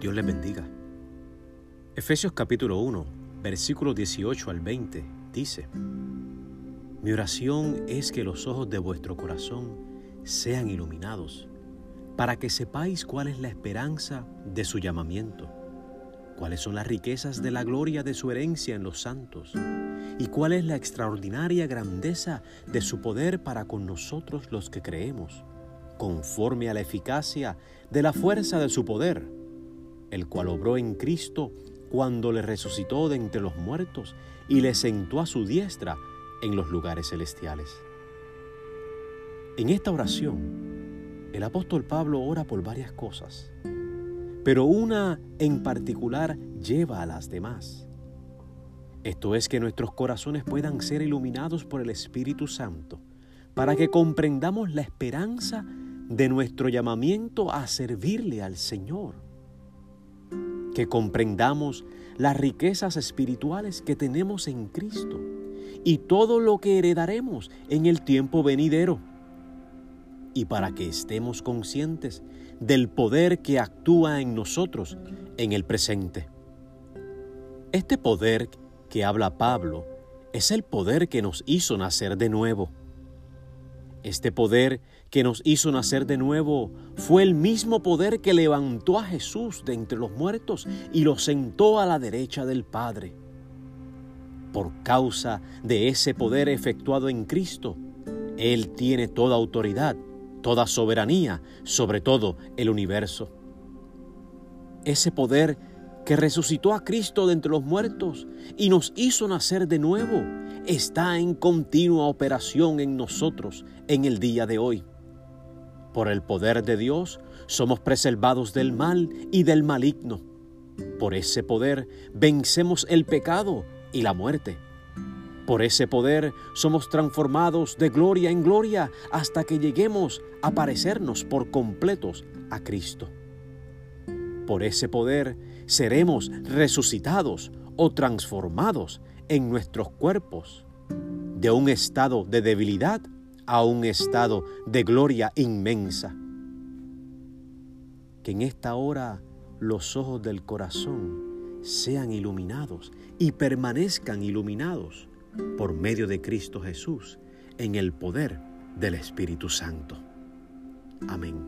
Dios les bendiga. Efesios capítulo 1, versículos 18 al 20 dice, Mi oración es que los ojos de vuestro corazón sean iluminados, para que sepáis cuál es la esperanza de su llamamiento, cuáles son las riquezas de la gloria de su herencia en los santos, y cuál es la extraordinaria grandeza de su poder para con nosotros los que creemos, conforme a la eficacia de la fuerza de su poder el cual obró en Cristo cuando le resucitó de entre los muertos y le sentó a su diestra en los lugares celestiales. En esta oración, el apóstol Pablo ora por varias cosas, pero una en particular lleva a las demás. Esto es que nuestros corazones puedan ser iluminados por el Espíritu Santo, para que comprendamos la esperanza de nuestro llamamiento a servirle al Señor que comprendamos las riquezas espirituales que tenemos en Cristo y todo lo que heredaremos en el tiempo venidero. Y para que estemos conscientes del poder que actúa en nosotros en el presente. Este poder que habla Pablo es el poder que nos hizo nacer de nuevo. Este poder que nos hizo nacer de nuevo fue el mismo poder que levantó a Jesús de entre los muertos y lo sentó a la derecha del Padre. Por causa de ese poder efectuado en Cristo, Él tiene toda autoridad, toda soberanía sobre todo el universo. Ese poder que resucitó a Cristo de entre los muertos y nos hizo nacer de nuevo, está en continua operación en nosotros en el día de hoy. Por el poder de Dios somos preservados del mal y del maligno. Por ese poder vencemos el pecado y la muerte. Por ese poder somos transformados de gloria en gloria hasta que lleguemos a parecernos por completos a Cristo. Por ese poder seremos resucitados o transformados en nuestros cuerpos de un estado de debilidad a un estado de gloria inmensa. Que en esta hora los ojos del corazón sean iluminados y permanezcan iluminados por medio de Cristo Jesús en el poder del Espíritu Santo. Amén.